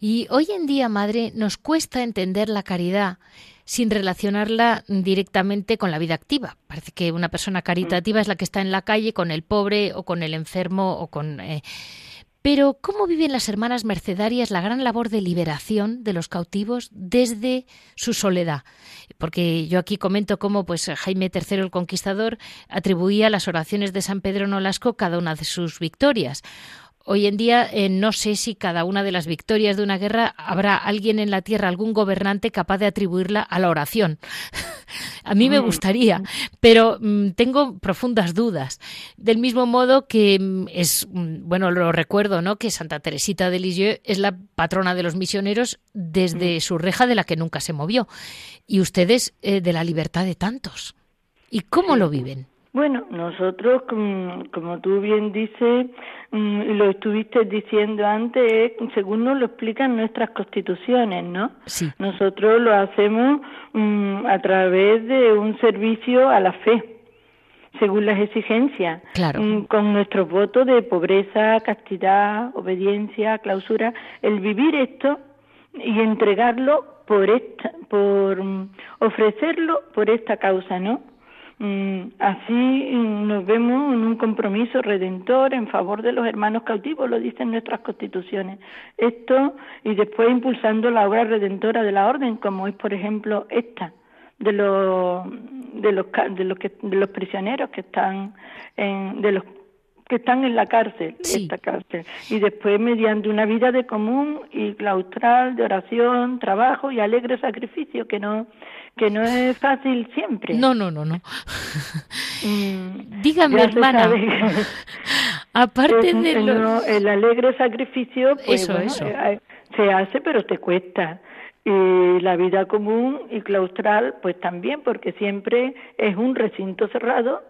Y hoy en día, Madre, nos cuesta entender la caridad sin relacionarla directamente con la vida activa. Parece que una persona caritativa es la que está en la calle con el pobre o con el enfermo o con... Eh, pero, ¿cómo viven las hermanas mercedarias la gran labor de liberación de los cautivos desde su soledad? Porque yo aquí comento cómo pues, Jaime III el Conquistador atribuía las oraciones de San Pedro Nolasco cada una de sus victorias. Hoy en día eh, no sé si cada una de las victorias de una guerra habrá alguien en la tierra, algún gobernante capaz de atribuirla a la oración. a mí me mm. gustaría, pero mm, tengo profundas dudas. Del mismo modo que mm, es, bueno, lo recuerdo, ¿no? Que Santa Teresita de Lisieux es la patrona de los misioneros desde su reja de la que nunca se movió. Y ustedes eh, de la libertad de tantos. ¿Y cómo lo viven? Bueno, nosotros, como tú bien dices, mm, y lo estuviste diciendo antes, según nos lo explican nuestras constituciones, ¿no? Sí. Nosotros lo hacemos mm, a través de un servicio a la fe, según las exigencias, claro. Mm, con nuestros votos de pobreza, castidad, obediencia, clausura, el vivir esto y entregarlo por esta, por ofrecerlo por esta causa, ¿no? Mm, así mm, nos vemos en un compromiso redentor en favor de los hermanos cautivos, lo dicen nuestras constituciones. Esto y después impulsando la obra redentora de la orden, como es por ejemplo esta de los de los de los que, de los prisioneros que están en, de los que están en la cárcel, esta cárcel, y después mediante una vida de común y claustral, de oración, trabajo y alegre sacrificio, que no que no es fácil siempre. No, no, no, no. Mm, Dígame, hermana, aparte de el, el alegre sacrificio, pues eh, se hace, pero te cuesta. Y la vida común y claustral, pues también, porque siempre es un recinto cerrado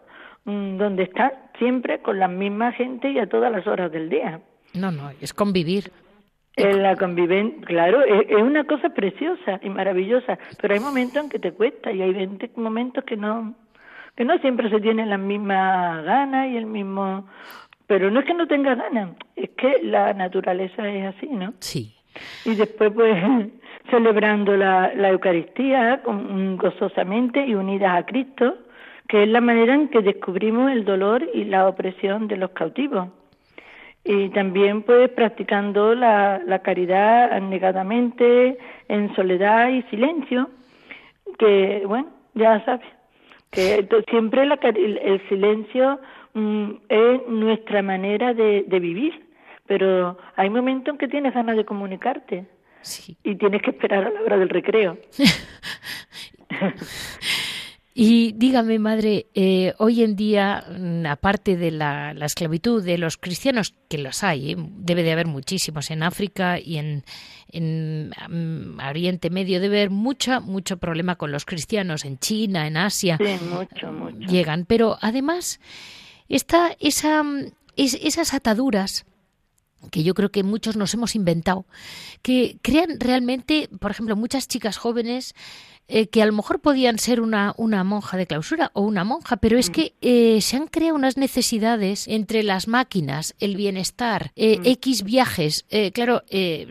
donde estás siempre con la misma gente y a todas las horas del día. No, no, es convivir. La convivencia, claro, es, una cosa preciosa y maravillosa, pero hay momentos en que te cuesta y hay momentos que no, que no siempre se tienen las mismas ganas y el mismo, pero no es que no tengas ganas, es que la naturaleza es así, ¿no? Sí. Y después pues celebrando la, la Eucaristía gozosamente y unidas a Cristo, que es la manera en que descubrimos el dolor y la opresión de los cautivos y también pues practicando la, la caridad anegadamente, en soledad y silencio, que bueno, ya sabes, que siempre la, el, silencio mm, es nuestra manera de, de, vivir, pero hay momentos en que tienes ganas de comunicarte y tienes que esperar a la hora del recreo. Y dígame, madre, eh, hoy en día, mm, aparte de la, esclavitud de los cristianos, que los hay, ¿eh? debe de haber muchísimos en África y en, en mm, Oriente Medio, debe haber mucha, mucho problema con los cristianos en China, en Asia. Sí, mucho, mucho. Llegan, pero además está esa, mm, esas ataduras que yo creo que muchos nos hemos inventado, que crean realmente, por ejemplo, muchas chicas jóvenes eh, que a lo mejor podían ser una, una monja de clausura o una monja, pero es mm. que eh, se han creado unas necesidades entre las máquinas, el bienestar, eh, mm. X viajes. claro,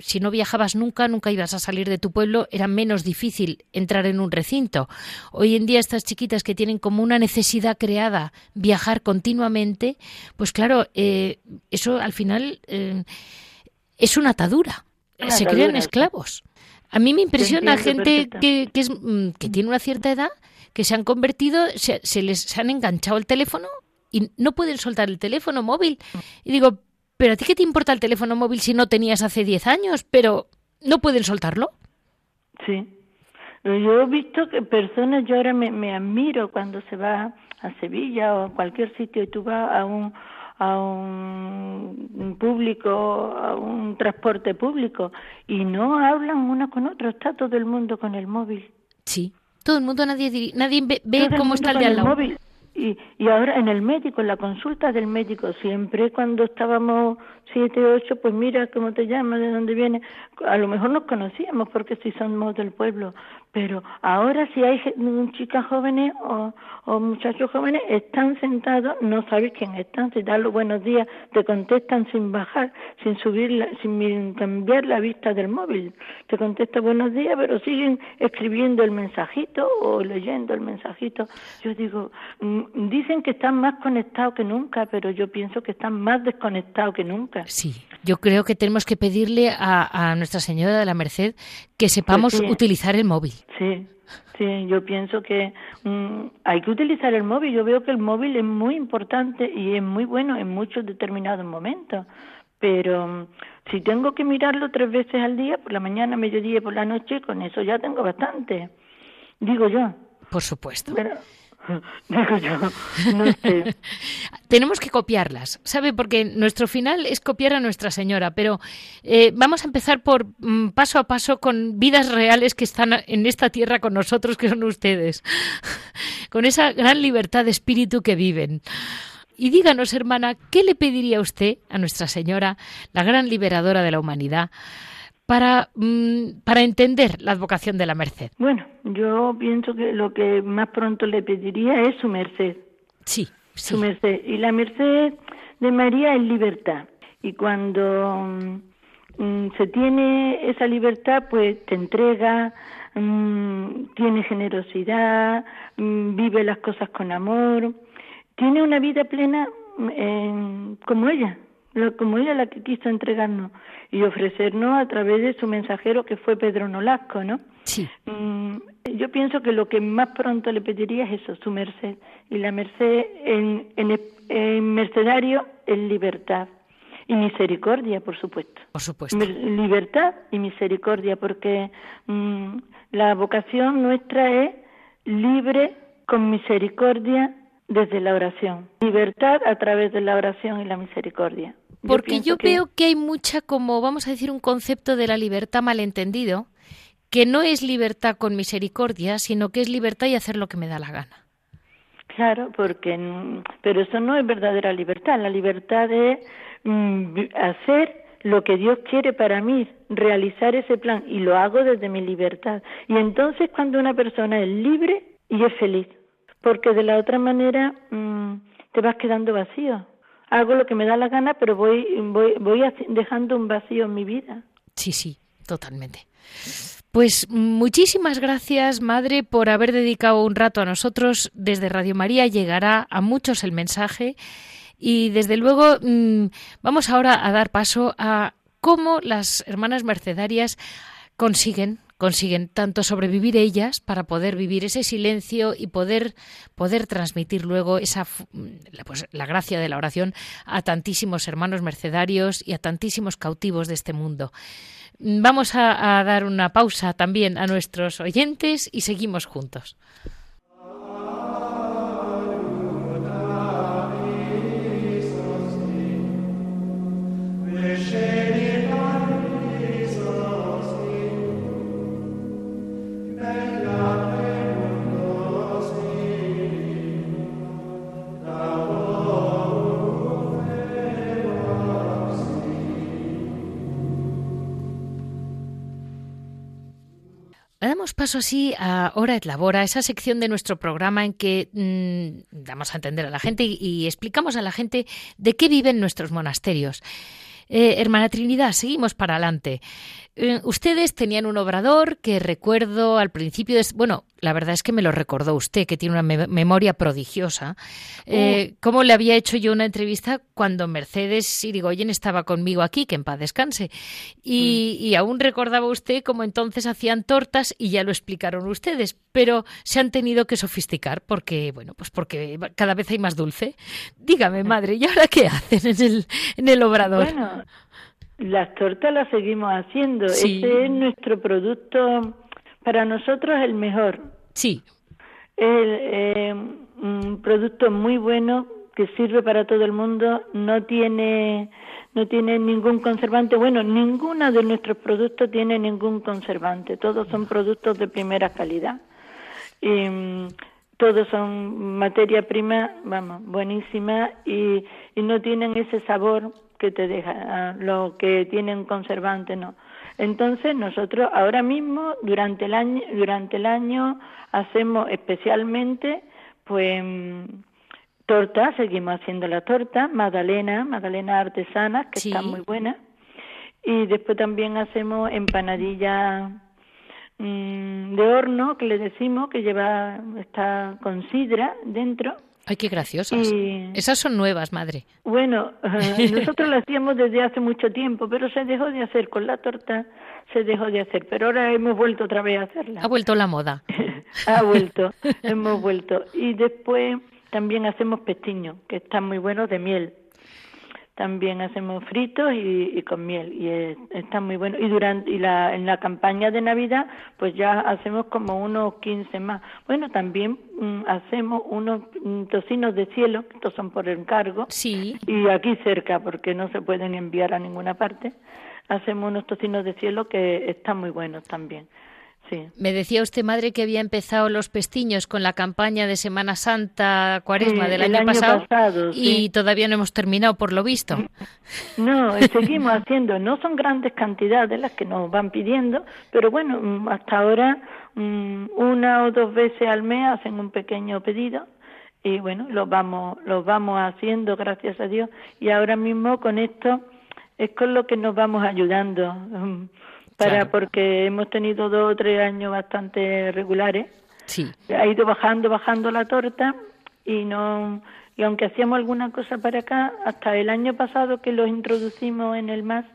si no viajabas nunca, nunca ibas a salir de tu pueblo, era menos difícil entrar en un recinto. Hoy en día estas chiquitas que tienen como una necesidad creada viajar continuamente, pues claro, eso al final es una atadura. se crean esclavos. A mí me impresiona gente que, que, es, mm, que tiene una cierta edad, que se han convertido, se, se les se han enganchado el teléfono y no pueden soltar el teléfono móvil. Y digo, ¿pero a ti qué te importa el teléfono móvil si no tenías hace 10 años? Pero no pueden soltarlo. Sí. Yo he visto que personas, yo ahora me, me admiro cuando se va a Sevilla o a cualquier sitio y tú vas a un a un público, a un transporte público y no hablan uno con otro, está todo el mundo con el móvil. Sí, todo el mundo, nadie, nadie ve, cómo está el de al lado. Móvil. Y, y ahora en el médico, en la consulta del médico, siempre cuando estábamos siete, ocho, pues mira cómo te llamas, de dónde vienes. A lo mejor nos conocíamos porque si somos del pueblo, pero ahora si hay chicas jóvenes o, muchachos jóvenes, están sentados, no sabes quién están, si dan los buenos días, te contestan sin bajar, sin subir, sin cambiar la vista del móvil. Te contesta buenos días, pero siguen escribiendo el mensajito o leyendo el mensajito. Yo digo, mm, dicen que están más conectados que nunca, pero yo pienso que están más desconectados que nunca. Sí, yo creo que tenemos que pedirle a, Nuestra Señora de la Merced que sepamos pues utilizar el móvil. Sí, sí, yo pienso que mm, hay que utilizar el móvil. Yo veo que el móvil es muy importante y es muy bueno en muchos determinados momentos. Pero mm, si tengo que mirarlo tres veces al día, por la mañana, mediodía y por la noche, con eso ya tengo bastante. Digo yo. Por supuesto. Pero, Tenemos que copiarlas, ¿sabe? Porque nuestro final es copiar a Nuestra Señora, pero eh, vamos a empezar por mm, paso a paso con vidas reales que están en esta tierra con nosotros, que son ustedes, con esa gran libertad de espíritu que viven. Y díganos, hermana, ¿qué le pediría usted a Nuestra Señora, la gran liberadora de la humanidad? Para, mm, para entender la advocación de la merced? Bueno, yo pienso que lo que más pronto le pediría es su merced. Sí, Su merced. Y la merced de María es libertad. Y cuando mm, se tiene esa libertad, pues te entrega, mm, tiene generosidad, vive las cosas con amor, tiene una vida plena como ella, como ella la que quiso entregarnos y ofrecernos a través de su mensajero que fue Pedro Nolasco, ¿no? Sí. Mm, yo pienso que lo que más pronto le pediría es eso, su merced. Y la merced en, en, mercedario es libertad y misericordia, por supuesto. Por supuesto. Libertad y misericordia, porque mm, la vocación nuestra es libre con misericordia desde la oración. Libertad a través de la oración y la misericordia. Porque yo, veo que hay mucha, como vamos a decir, un concepto de la libertad malentendido, que no es libertad con misericordia, sino que es libertad y hacer lo que me da la gana. Claro, porque pero eso no es verdadera libertad. La libertad es mm, hacer lo que Dios quiere para mí, realizar ese plan y lo hago desde mi libertad. Y entonces cuando una persona es libre y es feliz, porque de la otra manera mm, te vas quedando vacío hago lo que me da la gana, pero voy, voy, voy dejando un vacío en mi vida. Sí, sí, totalmente. Pues muchísimas gracias, Madre, por haber dedicado un rato a nosotros. Desde Radio María llegará a muchos el mensaje y desde luego mm, vamos ahora a dar paso a cómo las hermanas mercedarias consiguen consiguen tanto sobrevivir ellas para poder vivir ese silencio y poder poder transmitir luego esa pues, la gracia de la oración a tantísimos hermanos mercedarios y a tantísimos cautivos de este mundo. Vamos a, a dar una pausa también a nuestros oyentes y seguimos juntos. Damos paso así a Hora et Labora, esa sección de nuestro programa en que mm, damos a entender a la gente y, explicamos a la gente de qué viven nuestros monasterios. Eh, hermana Trinidad, seguimos para adelante. Eh, ustedes tenían un obrador que recuerdo al principio, de, bueno, la verdad es que me lo recordó usted, que tiene una memoria prodigiosa. Eh, ¿Cómo le había hecho yo una entrevista cuando Mercedes Irigoyen estaba conmigo aquí, que en paz descanse? Y, mm. y, aún recordaba usted cómo entonces hacían tortas y ya lo explicaron ustedes, pero se han tenido que sofisticar porque, bueno, pues porque cada vez hay más dulce. Dígame, madre, ¿y ahora qué hacen en el, en el obrador? Bueno, las tortas las seguimos haciendo. Ese es nuestro producto, para nosotros el mejor. Sí. El, eh, un producto muy bueno que sirve para todo el mundo, no tiene no tiene ningún conservante. Bueno, ninguno de nuestros productos tiene ningún conservante. Todos son productos de primera calidad. Y, mm, todos son materia prima, vamos, buenísima y, y no tienen ese sabor que te deja, lo que tienen conservante, no. Entonces nosotros ahora mismo durante el año durante el año hacemos especialmente pues tortas, seguimos haciendo la torta, magdalena, magdalena artesanas que están muy buenas y después también hacemos empanadilla mm, de horno que le decimos que lleva está con sidra dentro Ay, qué graciosas. Esas son nuevas, madre. Bueno, nosotros las hacíamos desde hace mucho tiempo, pero se dejó de hacer con la torta, se dejó de hacer, pero ahora hemos vuelto otra vez a hacerla. Ha vuelto la moda. ha vuelto, hemos vuelto. Y después también hacemos pestiños, que están muy buenos de miel. También hacemos fritos y, con miel y está muy bueno. Y durante y la en la campaña de navidad pues ya hacemos como unos 15 más. Bueno también mm, hacemos unos mm, tocinos de cielo estos son por encargo. Sí. Y aquí cerca porque no se pueden enviar a ninguna parte. Hacemos unos tocinos de cielo que están muy buenos también me decía usted, madre, que había empezado los pestiños con la campaña de Semana Santa Cuaresma del año, pasado, y todavía no hemos terminado, por lo visto. No, seguimos haciendo. No son grandes cantidades las que nos van pidiendo, pero bueno, mm, hasta ahora mm, una o dos veces al mes hacen un pequeño pedido y bueno, los vamos, los vamos haciendo, gracias a Dios. Y ahora mismo con esto es con lo que nos vamos ayudando mm, para porque hemos tenido dos o tres años bastante regulares. Sí. Ha ido bajando, bajando la torta y no y aunque hacíamos alguna cosa para acá, hasta el año pasado que los introducimos en el MAS,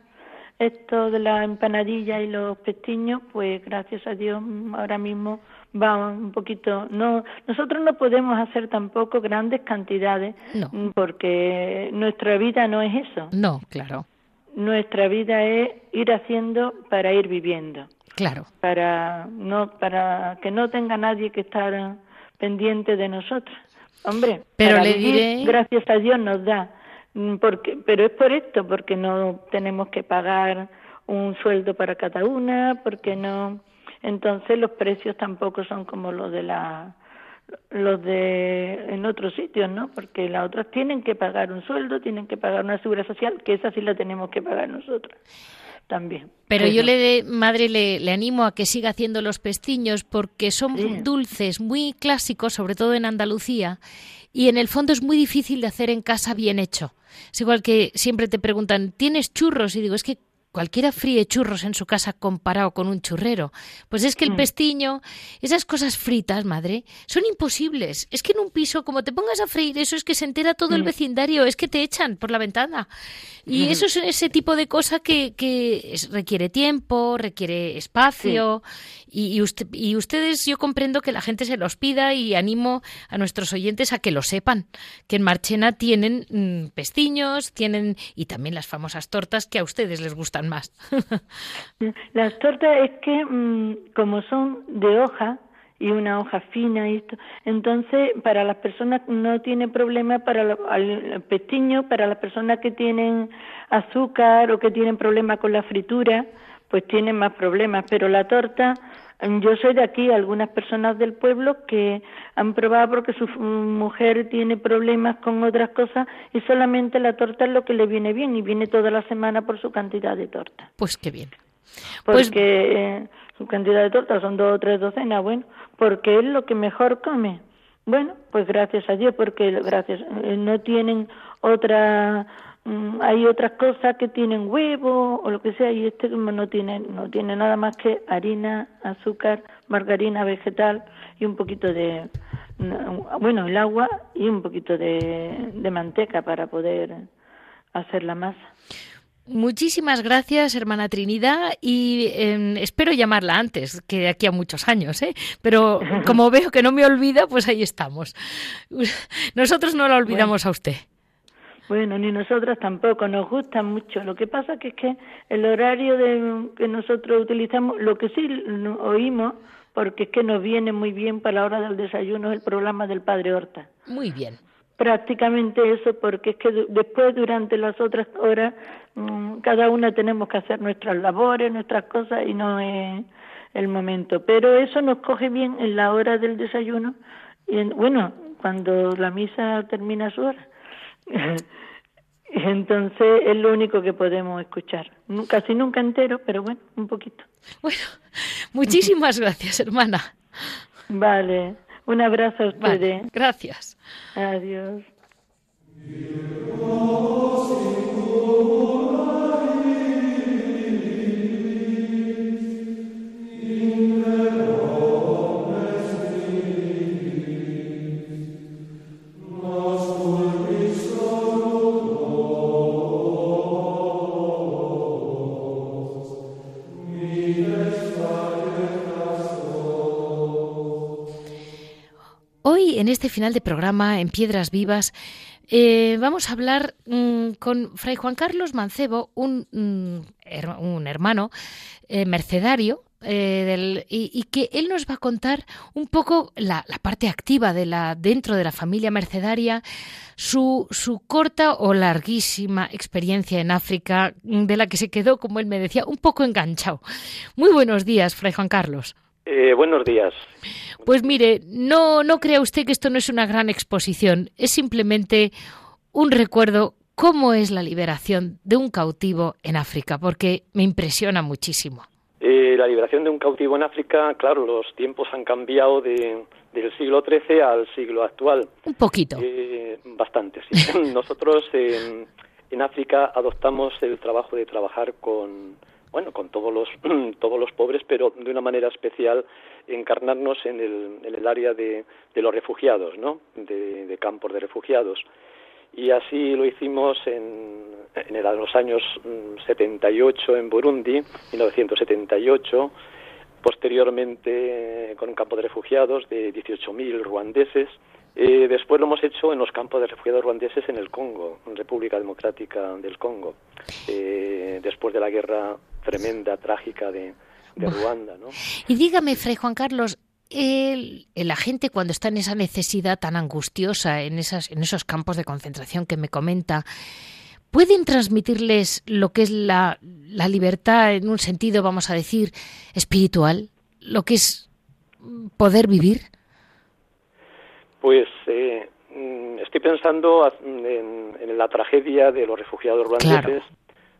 esto de la empanadilla y los pestiños, pues gracias a Dios ahora mismo va un poquito no nosotros no podemos hacer tampoco grandes cantidades porque nuestra vida no es eso. No, claro nuestra vida es ir haciendo para ir viviendo. Claro. Para no para que no tenga nadie que estar pendiente de nosotros. Hombre, pero le diré... gracias a Dios nos da mm, porque pero es por esto porque no tenemos que pagar un sueldo para cada una, porque no entonces los precios tampoco son como los de la los de en otros sitios, ¿no? Porque las otras tienen que pagar un sueldo, tienen que pagar una seguridad social, que esa sí la tenemos que pagar nosotros también. Pero yo le de, madre le, le, animo a que siga haciendo los pestiños porque son dulces muy clásicos, sobre todo en Andalucía, y en el fondo es muy difícil de hacer en casa bien hecho. Es igual que siempre te preguntan, ¿tienes churros? Y digo, es que cualquiera fríe churros en su casa comparado con un churrero. Pues es que el mm. pestiño, esas cosas fritas, madre, son imposibles. Es que en un piso, como te pongas a freír eso, es que se entera todo el mm. vecindario, es que te echan por la ventana. Y eso es ese tipo de cosa que, que requiere tiempo, requiere espacio. Y, usted, y ustedes, yo comprendo que la gente se los pida y animo a nuestros oyentes a que lo sepan, que en Marchena tienen mm, pestiños, tienen y también las famosas tortas que a ustedes les gustan más. Las tortas es que mm, como son de hoja, y una hoja fina y esto. Entonces, para las personas no tiene problema para el pestiño, para las personas que tienen azúcar o que tienen problemas con la fritura, pues tienen más problemas, pero la torta yo soy de aquí, algunas personas del pueblo que han probado porque su mujer tiene problemas con otras cosas y solamente la torta es lo que le viene bien y viene toda la semana por su cantidad de torta. Pues qué bien. Porque pues eh, su cantidad de torta son dos o tres docenas, bueno, porque es lo que mejor come. Bueno, pues gracias a Dios, porque gracias eh, no tienen otra hay otras cosas que tienen huevo o lo que sea y este no tiene no tiene nada más que harina, azúcar, margarina vegetal y un poquito de bueno el agua y un poquito de, manteca para poder hacer la masa. Muchísimas gracias, hermana Trinidad, y em, espero llamarla antes, que de aquí a muchos años, ¿eh? Pero como veo que no me olvida, pues ahí estamos. Nosotros no la olvidamos a usted. Bueno, ni nosotras tampoco, nos gusta mucho. Lo que pasa que es que el horario de, que nosotros utilizamos, lo que sí oímos, porque es que nos viene muy bien para la hora del desayuno, es el programa del Padre Horta. Muy bien. Prácticamente eso, porque es que después, durante las otras horas, mm, cada una tenemos que hacer nuestras labores, nuestras cosas, y no es el momento. Pero eso nos coge bien en la hora del desayuno, y bueno, cuando la misa termina su hora. Entonces es lo único que podemos escuchar. Casi nunca entero, pero bueno, un poquito. Bueno, muchísimas gracias, hermana. Vale, un abrazo a ustedes. gracias. Adiós. En este final de programa, en Piedras Vivas, eh, vamos a hablar mm, con Fray Juan Carlos Mancebo, un, mm, un hermano eh, mercedario, eh, y, que él nos va a contar un poco la, parte activa de la dentro de la familia mercedaria, su, su, corta o larguísima experiencia en África, de la que se quedó, como él me decía, un poco enganchado. Muy buenos días, Fray Juan Carlos. Eh, buenos días. Pues mire, no, no crea usted que esto no es una gran exposición, es simplemente un recuerdo cómo es la liberación de un cautivo en África, porque me impresiona muchísimo. Eh, la liberación de un cautivo en África, claro, los tiempos han cambiado de, del siglo XIII al siglo actual. Un poquito. Eh, bastante, sí. Nosotros en, en África adoptamos el trabajo de trabajar con bueno, con todos los, todos los pobres, pero de una manera especial encarnarnos en el, en el área de, de los refugiados, ¿no? De, campos de refugiados. Y así lo hicimos en, en los años 78 mm, en Burundi, 1978, posteriormente con un campo de refugiados de 18.000 ruandeses, eh, después lo hemos hecho en los campos de refugiados ruandeses en el Congo, en República Democrática del Congo, eh, después de la guerra tremenda, trágica de, Ruanda. ¿no? Y dígame, Fray Juan Carlos, el, la gente cuando está en esa necesidad tan angustiosa, en, esas, en esos campos de concentración que me comenta, ¿pueden transmitirles lo que es la, la libertad en un sentido, vamos a decir, espiritual? ¿Lo que es poder vivir? Pues eh, mm, estoy pensando en, la tragedia de los refugiados ruandeses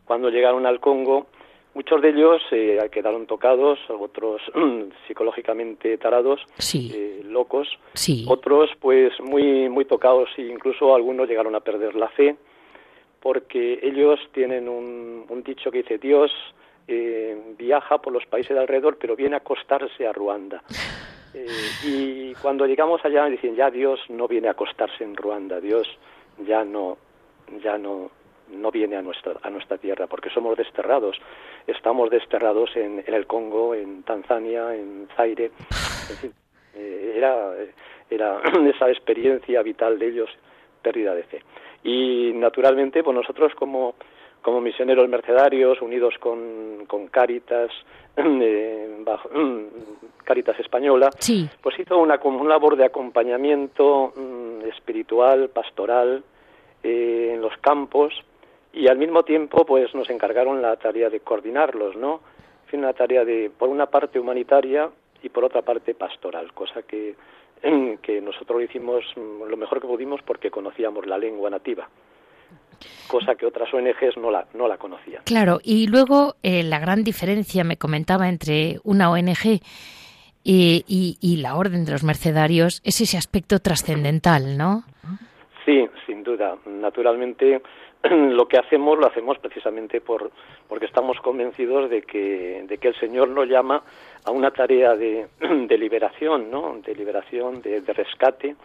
cuando llegaron al Congo. Muchos de ellos eh, quedaron tocados, otros psicológicamente tarados, eh, locos. Otros, pues, muy, muy tocados e incluso algunos llegaron a perder la fe, porque ellos tienen un, un dicho que dice Dios viaja por los países de alrededor, pero viene a acostarse a Ruanda. Eh, y cuando llegamos allá dicen ya Dios no viene a acostarse en Ruanda, Dios ya no, ya no, no viene a nuestra, a nuestra tierra porque somos desterrados. Estamos desterrados en, en el Congo, en Tanzania, en Zaire. Eh, era, era esa experiencia vital de ellos, pérdida de fe. Y naturalmente, pues nosotros como como misioneros mercedarios unidos con, con Cáritas, eh, bajo, Cáritas Española, pues hizo una, una labor de acompañamiento mm, espiritual, pastoral, eh, en los campos y al mismo tiempo pues nos encargaron la tarea de coordinarlos, ¿no? Fue una tarea de, por una parte humanitaria y por otra parte pastoral, cosa que, que nosotros hicimos lo mejor que pudimos porque conocíamos la lengua nativa cosa que otras ONGs no la, no la conocían. Claro, y luego eh, la gran diferencia, me comentaba, entre una ONG y, y, la Orden de los Mercedarios es ese aspecto trascendental, ¿no? Sí, sin duda. Naturalmente, lo que hacemos lo hacemos precisamente por, porque estamos convencidos de que, de que el Señor nos llama a una tarea de, de liberación, ¿no? De liberación, de, rescate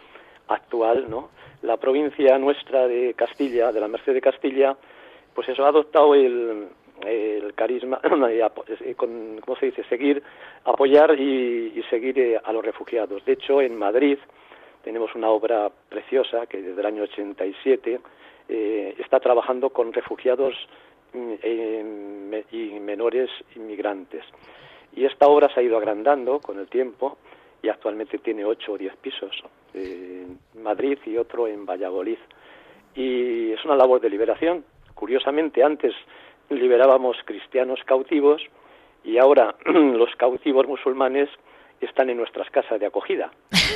actual, ¿no? la provincia nuestra de Castilla, de la Merced de Castilla, pues eso ha adoptado el, el carisma, eh, con, ¿cómo se dice?, seguir, apoyar y, seguir eh, a los refugiados. De hecho, en Madrid tenemos una obra preciosa que desde el año 87 eh, está trabajando con refugiados mm, y menores inmigrantes. Y esta obra se ha ido agrandando con el tiempo y actualmente tiene ocho o diez pisos en Madrid y otro en Valladolid. Y es una labor de liberación. Curiosamente, antes liberábamos cristianos cautivos y ahora los cautivos musulmanes están en nuestras casas de acogida.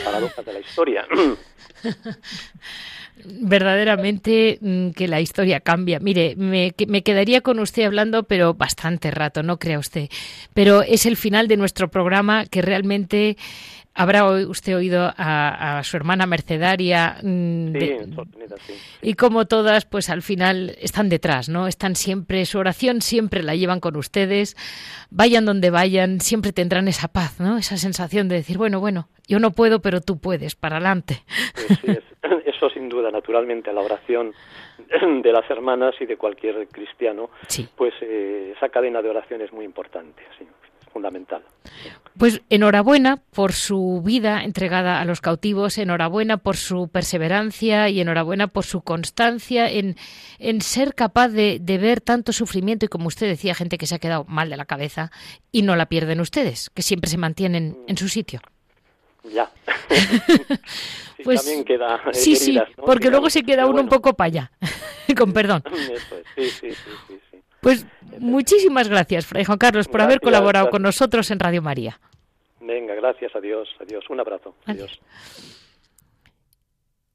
Paradojas de la historia. verdaderamente mm, que la historia cambia. Mire, me, me, quedaría con usted hablando, pero bastante rato, no crea usted. Pero es el final de nuestro programa que realmente Habrá usted oído a, su hermana mercedaria mm, y como todas, pues al final están detrás, ¿no? Están siempre, su oración siempre la llevan con ustedes, vayan donde vayan, siempre tendrán esa paz, ¿no? Esa sensación de decir, bueno, bueno, yo no puedo, pero tú puedes, para adelante. Pues eso sin duda, naturalmente, la oración de las hermanas y de cualquier cristiano, pues eh, esa cadena de oración es muy importante. Fundamental. Pues enhorabuena por su vida entregada a los cautivos, enhorabuena por su perseverancia y enhorabuena por su constancia en, en ser capaz de, de, ver tanto sufrimiento y, como usted decía, gente que se ha quedado mal de la cabeza y no la pierden ustedes, que siempre se mantienen en su sitio. Ya. pues también queda sí, sí, porque luego se queda uno un poco para allá, con perdón. sí, sí, sí. Pues muchísimas gracias, Fray Juan Carlos, por haber colaborado con nosotros en Radio María. Venga, gracias, adiós, adiós, un abrazo, adiós.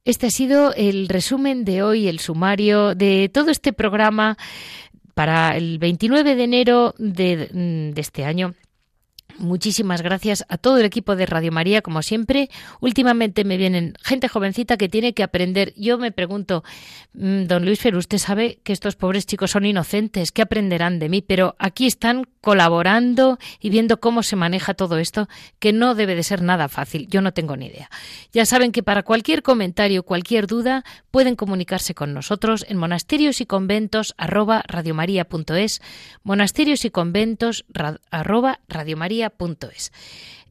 Este ha sido el resumen de hoy, el sumario de todo este programa para el 29 de enero de, de este año Muchísimas gracias a todo el equipo de Radio María, como siempre. Últimamente me vienen gente jovencita que tiene que aprender. Yo me pregunto, mm, don Luis Fer, usted sabe que estos pobres chicos son inocentes, ¿qué aprenderán de mí? Pero aquí están colaborando y viendo cómo se maneja todo esto, que no debe de ser nada fácil. Yo no tengo ni idea. Ya saben que para cualquier comentario, cualquier duda, pueden comunicarse con nosotros en monasterios y conventos arroba monasterios y conventos arroba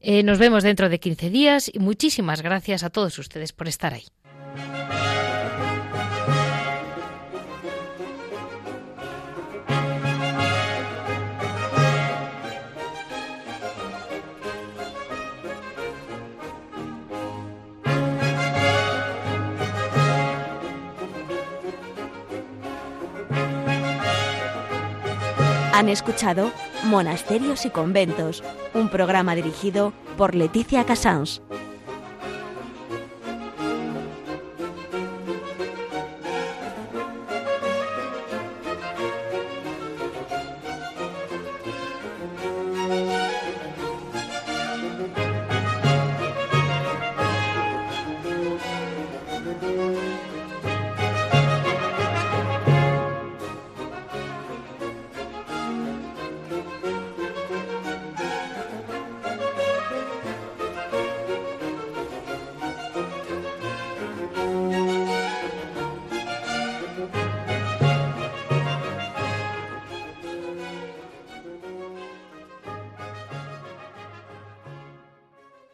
eh, nos vemos dentro de 15 días y muchísimas gracias a todos ustedes por estar ahí. Han escuchado Monasterios y Conventos, un programa dirigido por Leticia Casans.